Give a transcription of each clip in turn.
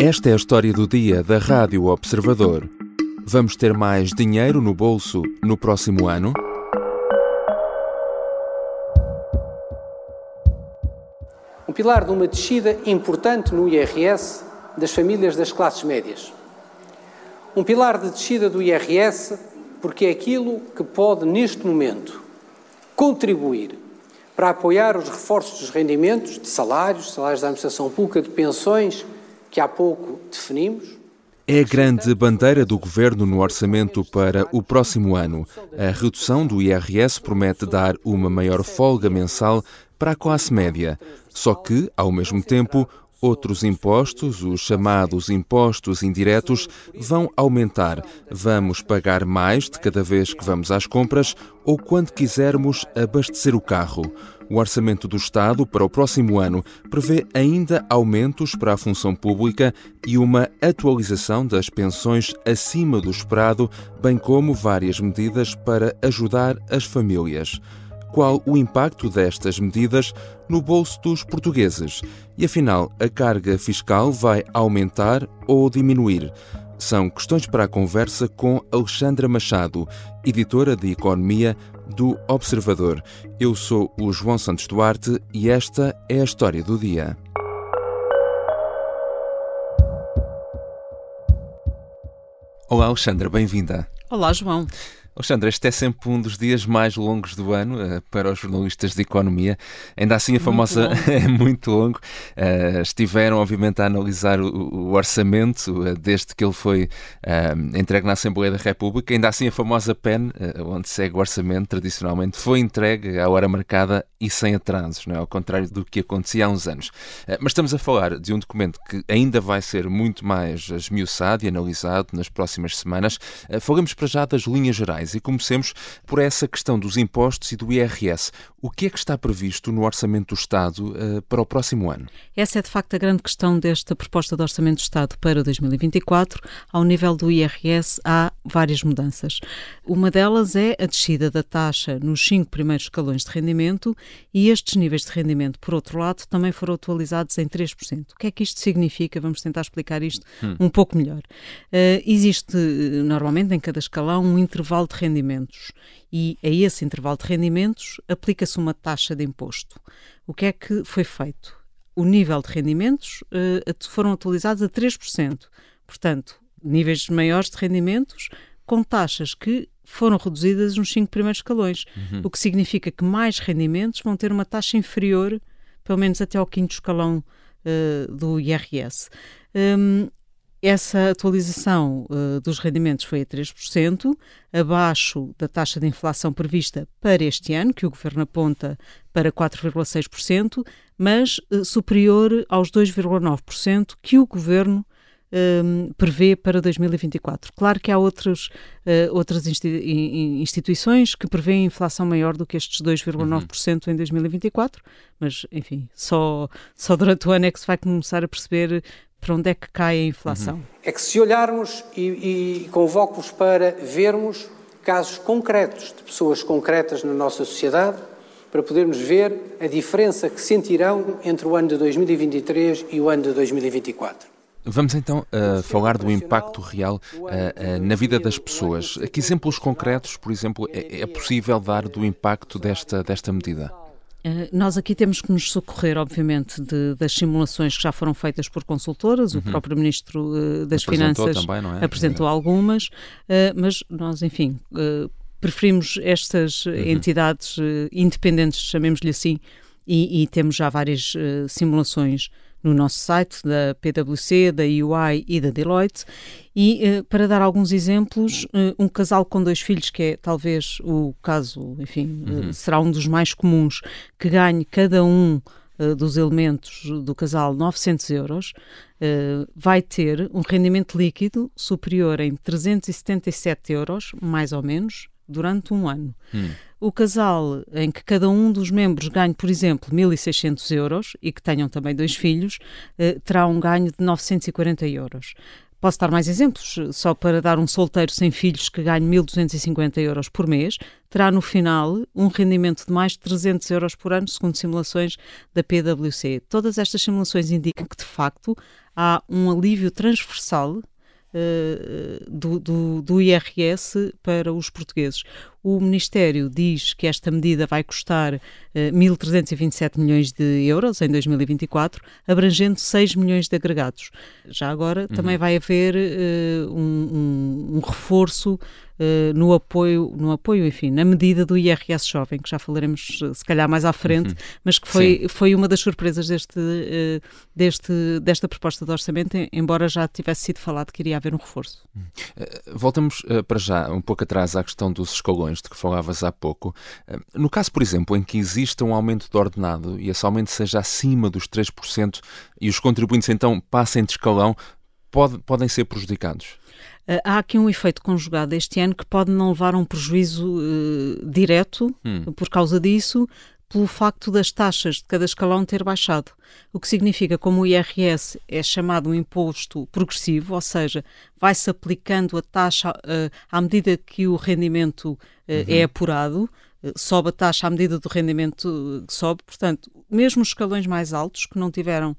Esta é a história do dia da Rádio Observador. Vamos ter mais dinheiro no bolso no próximo ano? Um pilar de uma descida importante no IRS das famílias das classes médias. Um pilar de descida do IRS porque é aquilo que pode, neste momento, contribuir para apoiar os reforços dos rendimentos, de salários, salários da administração pública, de pensões, que há pouco definimos. É a grande bandeira do governo no orçamento para o próximo ano. A redução do IRS promete dar uma maior folga mensal para a classe média. Só que, ao mesmo tempo, Outros impostos, os chamados impostos indiretos, vão aumentar. Vamos pagar mais de cada vez que vamos às compras ou quando quisermos abastecer o carro. O Orçamento do Estado para o próximo ano prevê ainda aumentos para a função pública e uma atualização das pensões acima do esperado, bem como várias medidas para ajudar as famílias qual o impacto destas medidas no bolso dos portugueses e, afinal, a carga fiscal vai aumentar ou diminuir? São questões para a conversa com Alexandra Machado, editora de Economia do Observador. Eu sou o João Santos Duarte e esta é a história do dia. Olá, Alexandra, bem-vinda. Olá, João. Alexandre, este é sempre um dos dias mais longos do ano uh, para os jornalistas de economia. Ainda assim, a famosa é muito longo. Uh, estiveram, obviamente, a analisar o, o orçamento uh, desde que ele foi entregue na Assembleia da República. Ainda assim, a famosa PEN, onde segue o orçamento, tradicionalmente, foi entregue à hora marcada e sem atrasos, não é? ao contrário do que acontecia há uns anos. mas estamos a falar de um documento que ainda vai ser muito mais esmiuçado e analisado nas próximas semanas. falamos para já das linhas gerais e comecemos por essa questão dos impostos e do IRS. O que é que está previsto no Orçamento do Estado uh, para o próximo ano? Essa é de facto a grande questão desta proposta de Orçamento do Estado para 2024. Ao nível do IRS há várias mudanças. Uma delas é a descida da taxa nos cinco primeiros escalões de rendimento e estes níveis de rendimento, por outro lado, também foram atualizados em 3%. O que é que isto significa? Vamos tentar explicar isto hum. um pouco melhor. Uh, existe normalmente em cada escalão um intervalo de rendimentos e a esse intervalo de rendimentos aplica-se uma taxa de imposto. O que é que foi feito? O nível de rendimentos uh, foram atualizados a 3%. Portanto, níveis maiores de rendimentos com taxas que foram reduzidas nos cinco primeiros escalões, uhum. o que significa que mais rendimentos vão ter uma taxa inferior, pelo menos até ao quinto escalão uh, do IRS. Um, essa atualização uh, dos rendimentos foi a 3%, abaixo da taxa de inflação prevista para este ano, que o Governo aponta para 4,6%, mas uh, superior aos 2,9% que o Governo um, prevê para 2024. Claro que há outros, uh, outras instituições que prevêem inflação maior do que estes 2,9% uhum. em 2024, mas, enfim, só, só durante o ano é que se vai começar a perceber para onde é que cai a inflação. Uhum. É que se olharmos e, e convoco-vos para vermos casos concretos de pessoas concretas na nossa sociedade, para podermos ver a diferença que sentirão entre o ano de 2023 e o ano de 2024. Vamos então uh, falar do impacto real uh, uh, na vida das pessoas. Que exemplos concretos, por exemplo, é, é possível dar do impacto desta, desta medida? Nós aqui temos que nos socorrer, obviamente, de, das simulações que já foram feitas por consultoras. Uhum. O próprio Ministro uh, das apresentou Finanças também, é? apresentou é. algumas, uh, mas nós, enfim, uh, preferimos estas uhum. entidades independentes, chamemos-lhe assim, e, e, temos já várias simulações no nosso site da PwC, da UI e da Deloitte. E uh, para dar alguns exemplos, uh, um casal com dois filhos, que é talvez o caso, enfim, uhum. uh, será um dos mais comuns, que ganhe cada um dos elementos do casal 900 euros, vai ter um rendimento líquido superior em 377 euros, mais ou menos, durante um ano. Hum. O casal em que cada um dos membros ganhe, por exemplo, 1.600 euros e que tenham também dois filhos, eh, terá um ganho de 940 euros. Posso dar mais exemplos, só para dar um solteiro sem filhos que ganhe 1.250 euros por mês, terá no final um rendimento de mais de 300 euros por ano, segundo simulações da PwC. Todas estas simulações indicam que, de facto, há um alívio transversal do, do, do, IRS para os portugueses. O Ministério diz que esta medida vai custar uh, eh, 1.327 milhões de euros em 2024, abrangendo 6 milhões de agregados. Já agora uhum. também vai haver uh, um, um, um, reforço uh, no apoio, no apoio, enfim, na medida do IRS jovem, que já falaremos se calhar mais à frente, uhum. mas que foi, foi uma das surpresas deste, uh, deste, desta proposta de orçamento, embora já tivesse sido falado que iria haver um reforço. Uhum. voltamos para já, um pouco atrás, à questão dos escalões de que falavas há pouco. no caso, por exemplo, em que exista um aumento do ordenado e esse aumento seja acima dos 3% e os contribuintes então passem de escalão, pode, podem ser prejudicados? Uh, há aqui um efeito conjugado este ano que pode não levar a um prejuízo uh, direto hum. por causa disso, pelo facto das taxas de cada escalão ter baixado. O que significa, como o IRS é chamado um imposto progressivo, ou seja, vai-se aplicando a taxa uh, à medida que o rendimento uh, uhum. é apurado, uh, sobe a taxa à medida do rendimento que sobe. Portanto, mesmo os escalões mais altos, que não tiveram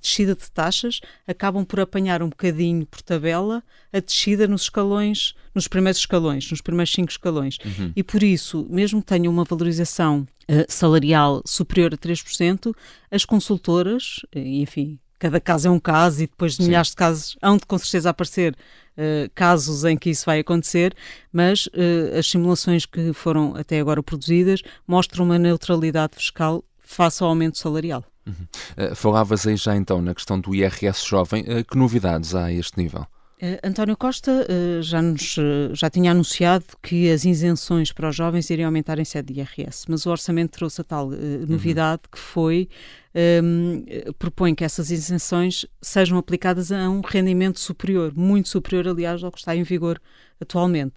descida de taxas, acabam por apanhar um bocadinho por tabela a descida nos escalões, nos primeiros escalões, nos primeiros cinco escalões. Uhum. E por isso, mesmo que tenham uma valorização uh, salarial superior a 3%, as consultoras, enfim, cada caso é um caso e depois de milhares de casos hão de com certeza aparecer uh, casos em que isso vai acontecer, mas uh, as simulações que foram até agora produzidas mostram uma neutralidade fiscal face ao aumento salarial. Uhum. Uh, falavas aí já então na questão do IRS jovem. Uh, que novidades há a este nível? Uh, António Costa já, nos, já tinha anunciado que as isenções para os jovens iriam aumentar em sede de IRS, mas o orçamento trouxe a tal novidade uhum. que foi um, ehm, propõe que essas isenções sejam aplicadas a um rendimento superior, muito superior, aliás, ao que está em vigor atualmente.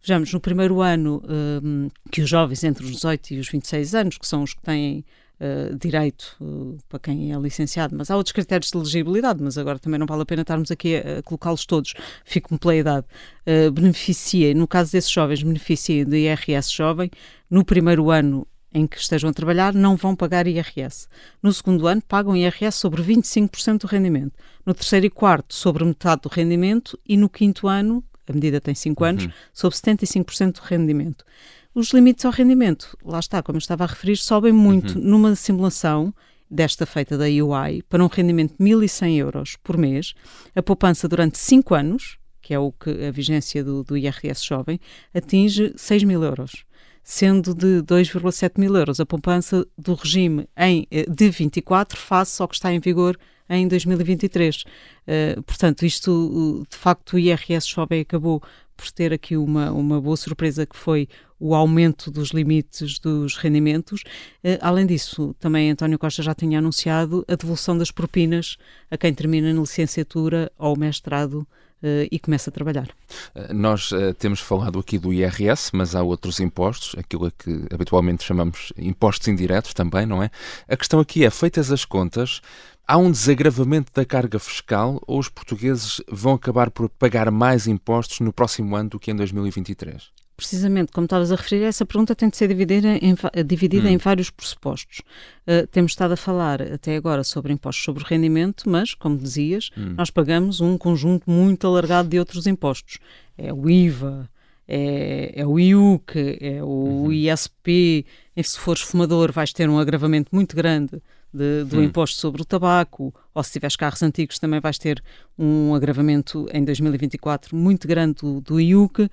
Vejamos, no primeiro ano um, ehm, que os jovens entre os 18 e os 26 anos, que são os que têm uh, direito uh, para quem é licenciado, mas há outros critérios de elegibilidade, mas agora também não vale a pena estarmos aqui a, a colocá-los todos, fico-me pela idade. Uh, beneficia, no caso desses jovens, beneficia do IRS jovem, no primeiro ano em que estejam a trabalhar não vão pagar IRS. No segundo ano, pagam IRS sobre 25% do rendimento. No terceiro e quarto, sobre metade do rendimento. E no quinto ano, a medida tem 5 anos, uhum. sobre 75% do rendimento. Os limites ao rendimento, lá está, como eu estava a referir, sobem muito uhum. numa simulação desta feita da UI para um rendimento de 1.100 euros por mês, a poupança durante 5 anos, que é o que a vigência do, do IRS jovem, atinge 6 mil euros, sendo de 2,7 mil euros a poupança do regime em, eh, de 24 face ao que está em vigor em 2023. Uh, eh, portanto, isto, de facto, o IRS jovem acabou por ter aqui uma, uma boa surpresa que foi o aumento dos limites dos rendimentos. Uh, além disso, também António Costa já tinha anunciado a devolução das propinas a quem termina na licenciatura ou mestrado Uh, e começa a trabalhar. Uh, nós uh, temos falado aqui do IRS, mas há outros impostos, aquilo que habitualmente chamamos impostos indiretos também, não é? A questão aqui é, feitas as contas, Há um desagravamento da carga fiscal ou os portugueses vão acabar por pagar mais impostos no próximo ano do que em 2023? Precisamente, como estavas a referir, essa pergunta tem de ser dividida em, dividida hum. em vários pressupostos. Uh, temos estado a falar até agora sobre impostos sobre rendimento, mas, como dizias, hum. nós pagamos um conjunto muito alargado de outros impostos. É o IVA, é, é o IUC, é o uhum. ISP. E se fores fumador, vais ter um agravamento muito grande de, do hum. imposto sobre o tabaco, ou se tiveres carros antigos também vais ter um agravamento em 2024 muito grande do, do IUC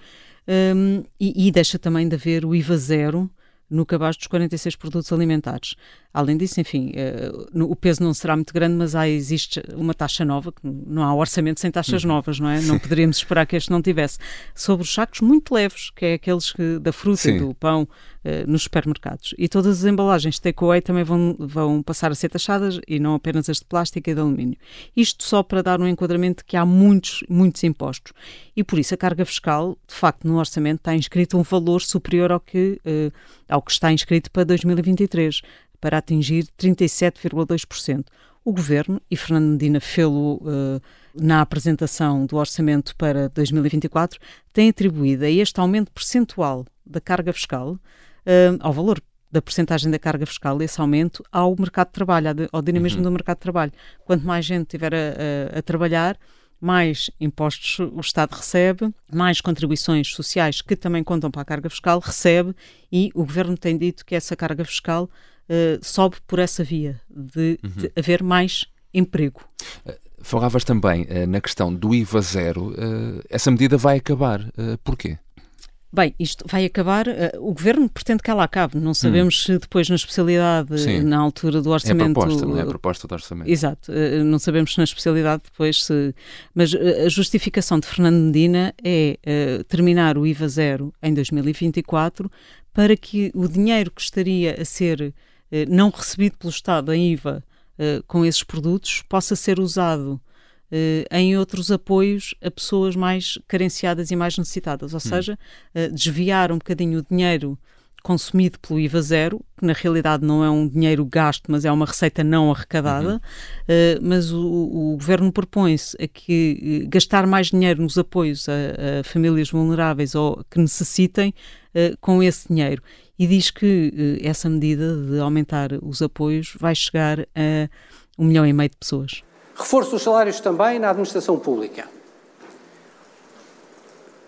um, e, e, deixa também de haver o IVA zero no cabaz dos 46 produtos alimentares. Além disso, enfim, uh, o peso não será muito grande, mas há, existe uma taxa nova, não há orçamento sem taxas uhum. novas, não é? Não poderíamos esperar que este não tivesse. Sobre os sacos muito leves, que é aqueles que, da fruta Sim. e do pão uh, nos supermercados. E todas as embalagens takeaway também vão, vão passar a ser taxadas e não apenas as de plástico e de alumínio. Isto só para dar um enquadramento que há muitos, muitos impostos. E por isso a carga fiscal, de facto, no orçamento está inscrito um valor superior ao que, uh, ao que está inscrito para 2023 para atingir 37,2%. O Governo, e Fernando Medina fê-lo uh, na apresentação do orçamento para 2024, tem atribuído a este aumento percentual da carga fiscal, uh, ao valor da percentagem da carga fiscal, esse aumento ao mercado de trabalho, ao dinamismo uhum. do mercado de trabalho. Quanto mais gente estiver a, a, a trabalhar, mais impostos o Estado recebe, mais contribuições sociais que também contam para a carga fiscal recebe e o Governo tem dito que essa carga fiscal uh, sobe por essa via de, uhum. de haver mais emprego. Uh, falavas também uh, na questão do IVA zero. essa medida vai acabar. porquê? Bem, isto vai acabar. Uh, o governo pretende que ela acabe. Não sabemos hum. se depois, na especialidade, Sim. na altura do orçamento. É a proposta, não é a proposta do orçamento. Exato. Uh, não sabemos se na especialidade depois se. Mas uh, a justificação de Fernando Medina é terminar o IVA zero em 2024 para que o dinheiro que estaria a ser não recebido pelo Estado em IVA com esses produtos possa ser usado em outros apoios a pessoas mais carenciadas e mais necessitadas, ou hum. seja, uh, desviar um bocadinho o dinheiro consumido pelo IVA zero, que na realidade não é um dinheiro gasto, mas é uma receita não arrecadada, uhum. uh, mas o, o governo propõe-se a que gastar mais dinheiro nos apoios a, a famílias vulneráveis ou que necessitem com esse dinheiro. E diz que essa medida de aumentar os apoios vai chegar a um milhão e meio de pessoas. Reforço dos salários também na administração pública.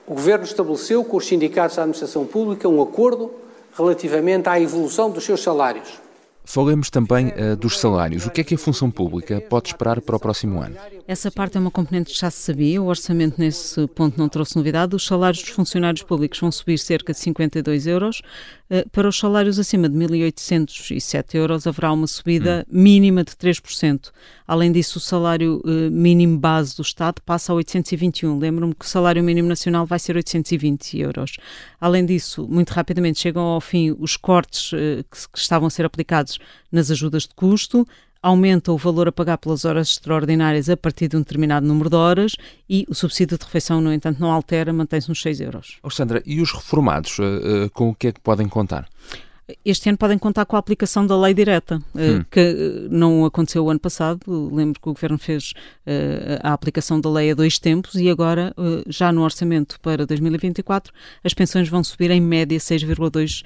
O Governo estabeleceu com os sindicatos da administração pública um acordo relativamente à evolução dos seus salários. Falemos também uh, dos salários. O que é que a função pública pode esperar para o próximo ano? Essa parte é uma componente que já se sabia, o orçamento nesse ponto não trouxe novidade. Os salários dos funcionários públicos vão subir cerca de 52 euros. Uh, para os salários acima de 1.807 euros haverá uma subida hum. mínima de 3%. Além disso, o salário uh, mínimo base do Estado passa a 821. Lembro-me que o salário mínimo nacional vai ser 820 euros. Além disso, muito rapidamente chegam ao fim os cortes uh, que, que estavam a ser aplicados nas ajudas de custo aumenta o valor a pagar pelas horas extraordinárias a partir de um determinado número de horas e o subsídio de refeição, no entanto, não altera, mantém-se nos 6 euros. Sandra, e os reformados, uh, uh, com o que é que podem contar? Este ano podem contar com a aplicação da lei direta, hum. que não aconteceu o ano passado. Lembro que o Governo fez a aplicação da lei a dois tempos e agora, já no orçamento para 2024, as pensões vão subir em média 6,2%.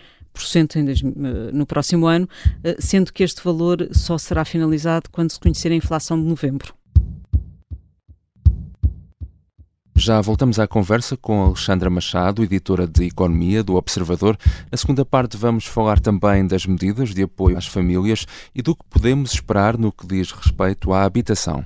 Eh, no próximo ano, eh, sendo que este valor só será finalizado quando se conhecer a inflação de novembro. Já voltamos à conversa com Alexandra Machado, editora de Economia do Observador. Na segunda parte, vamos falar também das medidas de apoio às famílias e do que podemos esperar no que diz respeito à habitação.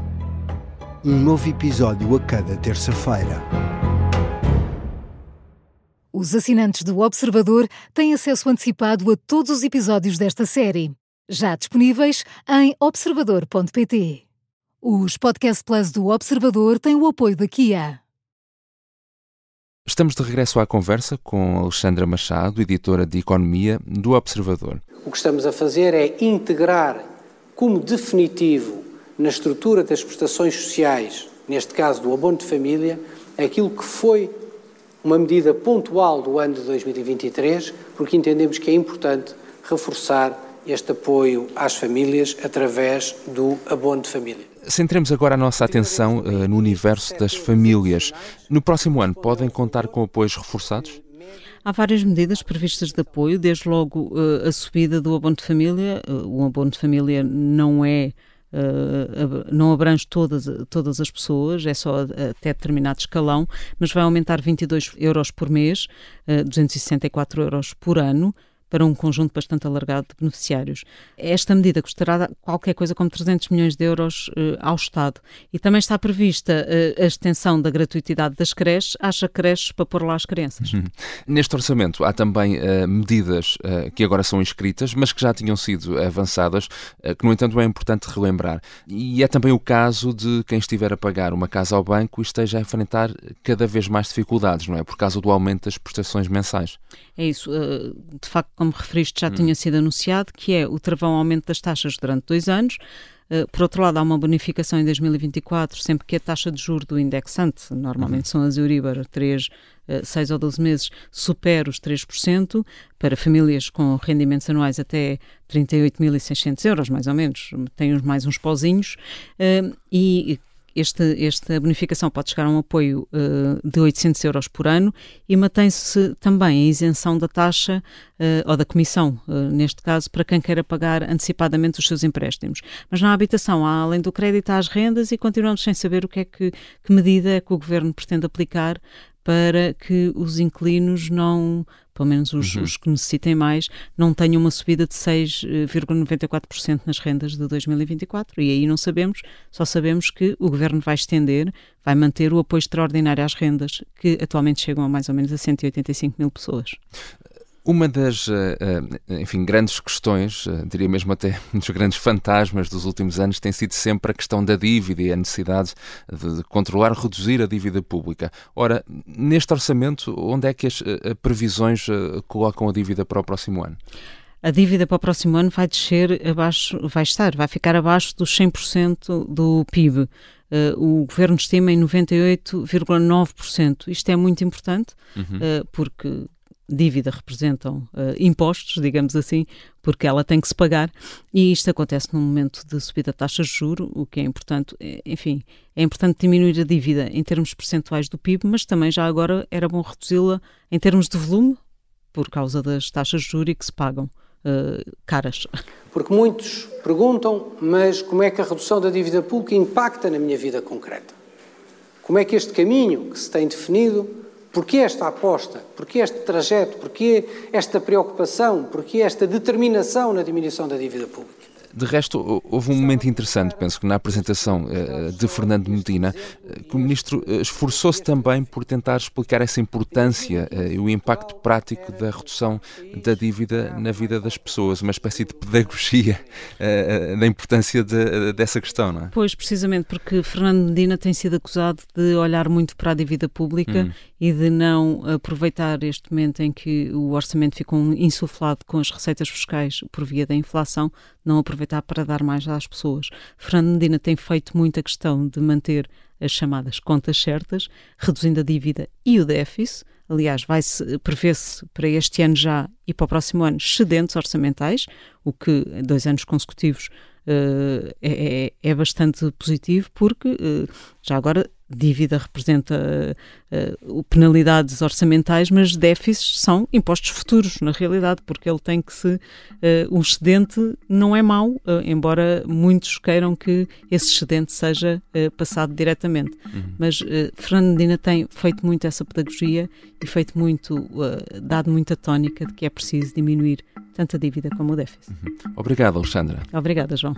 um novo episódio a cada terça-feira. Os assinantes do Observador têm acesso antecipado a todos os episódios desta série, já disponíveis em observador.pt. Os Podcast Plus do Observador têm o apoio da Kia. Estamos de regresso à conversa com Alexandra Machado, editora de Economia do Observador. O que estamos a fazer é integrar como definitivo na estrutura das prestações sociais, neste caso do abono de família, aquilo que foi uma medida pontual do ano de 2023, porque entendemos que é importante reforçar este apoio às famílias através do abono de família. Centremos agora a nossa atenção uh, no universo das famílias. No próximo ano, podem contar com apoios reforçados? Há várias medidas previstas de apoio, desde logo uh, a subida do abono de família. Uh, o abono de família não é Uh, não abrange todas, todas as pessoas, é só até determinado escalão, mas vai aumentar 22 euros por mês, uh, eh, 264 euros por ano, para um conjunto bastante alargado de beneficiários. Esta medida custará qualquer coisa como 300 milhões de euros uh, ao Estado. E também está prevista uh, a extensão da gratuitidade das creches às creches para pôr lá as crianças. Uhum. Neste orçamento há também uh, medidas que agora são inscritas, mas que já tinham sido avançadas, que no entanto é importante relembrar. E é também o caso de quem estiver a pagar uma casa ao banco e esteja a enfrentar cada vez mais dificuldades, não é? Por causa do aumento das prestações mensais. É isso. De facto, como referiste, já hum. tinha sido anunciado, que é o travão aumento das taxas durante dois anos. Uh, por outro lado, há uma bonificação em 2024, sempre que a taxa de juro do indexante, normalmente uhum. são as Euribor, 3, uh, 6 ou 12 meses, supera os 3%, para famílias com rendimentos anuais até 38.600 euros, mais ou menos, tem mais uns pozinhos, uh, e este, esta bonificação pode chegar a um apoio uh, de 800 euros por ano e mantém-se também a isenção da taxa uh, ou da comissão, uh, neste caso, para quem queira pagar antecipadamente os seus empréstimos. Mas na habitação há, além do crédito, há as rendas e continuamos sem saber o que é que, que medida é que o Governo pretende aplicar para que os inquilinos não, pelo menos os, uhum. os, que necessitem mais, não tenham uma subida de 6,94% nas rendas de 2024. E aí não sabemos, só sabemos que o Governo vai estender, vai manter o apoio extraordinário às rendas, que atualmente chegam a mais ou menos a 185 mil pessoas. Uma das, eh, eh, enfim, grandes questões, eh, diria mesmo até um dos grandes fantasmas dos últimos anos, tem sido sempre a questão da dívida e a necessidade de controlar, reduzir a dívida pública. Ora, neste orçamento, onde é que as previsões colocam a dívida para o próximo ano? a dívida para o próximo ano vai descer abaixo, vai estar, vai ficar abaixo dos 100% do PIB. Uh, o governo estima em 98,9%. Isto é muito importante, uhum. uh, porque dívida representam uh, impostos, digamos assim, porque ela tem que se pagar, e isto acontece num momento de subida de taxas de juro, o que é importante, é, enfim, é importante diminuir a dívida em termos percentuais do PIB, mas também já agora era bom reduzi-la em termos de volume, por causa das taxas de juros que se pagam uh, caras. Porque muitos perguntam, mas como é que a redução da dívida pública impacta na minha vida concreta? Como é que este caminho que se tem definido Porquê esta aposta? Porquê este trajeto? Porquê esta preocupação? Porquê esta determinação na diminuição da dívida pública? De resto, houve um momento interessante, penso que na apresentação eh, de Fernando Medina, eh, que o Ministro eh, esforçou-se também por tentar explicar essa importância e o impacto prático da redução da dívida na vida das pessoas, uma espécie de pedagogia da importância de, dessa questão, não é? Pois, precisamente porque Fernando Medina tem sido acusado de olhar muito para a dívida pública hum. e de não aproveitar este momento em que o orçamento ficou insuflado com as receitas fiscais por via da inflação, não aproveitar para dar mais às pessoas. Fernando Medina tem feito muita questão de manter as chamadas contas certas, reduzindo a dívida e o déficit. Aliás, vai-se prevê-se para este ano já e para o próximo ano excedentes orçamentais, o que dois anos consecutivos uh, é, é, bastante positivo, porque uh, já agora dívida representa uh, penalidades orçamentais, mas déficits são impostos futuros, na realidade, porque ele tem que se. Uh, o excedente não é mau, uh, embora muitos queiram que esse excedente seja passado diretamente. Uhum. Mas Fernando Medina tem feito muito essa pedagogia e feito muito, dado muita tónica de que é preciso diminuir tanto a dívida como o déficit. Uhum. Obrigado, Alexandra. Obrigada, João.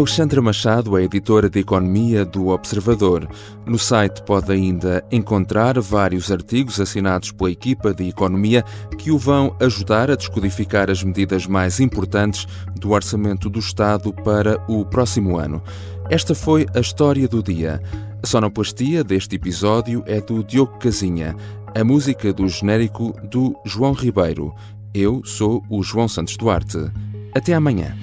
Alexandra Machado é editora de Economia do Observador. No site pode ainda encontrar vários artigos assinados pela equipa de Economia que o vão ajudar a descodificar as medidas mais importantes do Orçamento do Estado para o próximo ano. Esta foi a história do dia. A sonoplastia deste episódio é do Diogo Casinha, a música do genérico do João Ribeiro. Eu sou o João Santos Duarte. Até amanhã.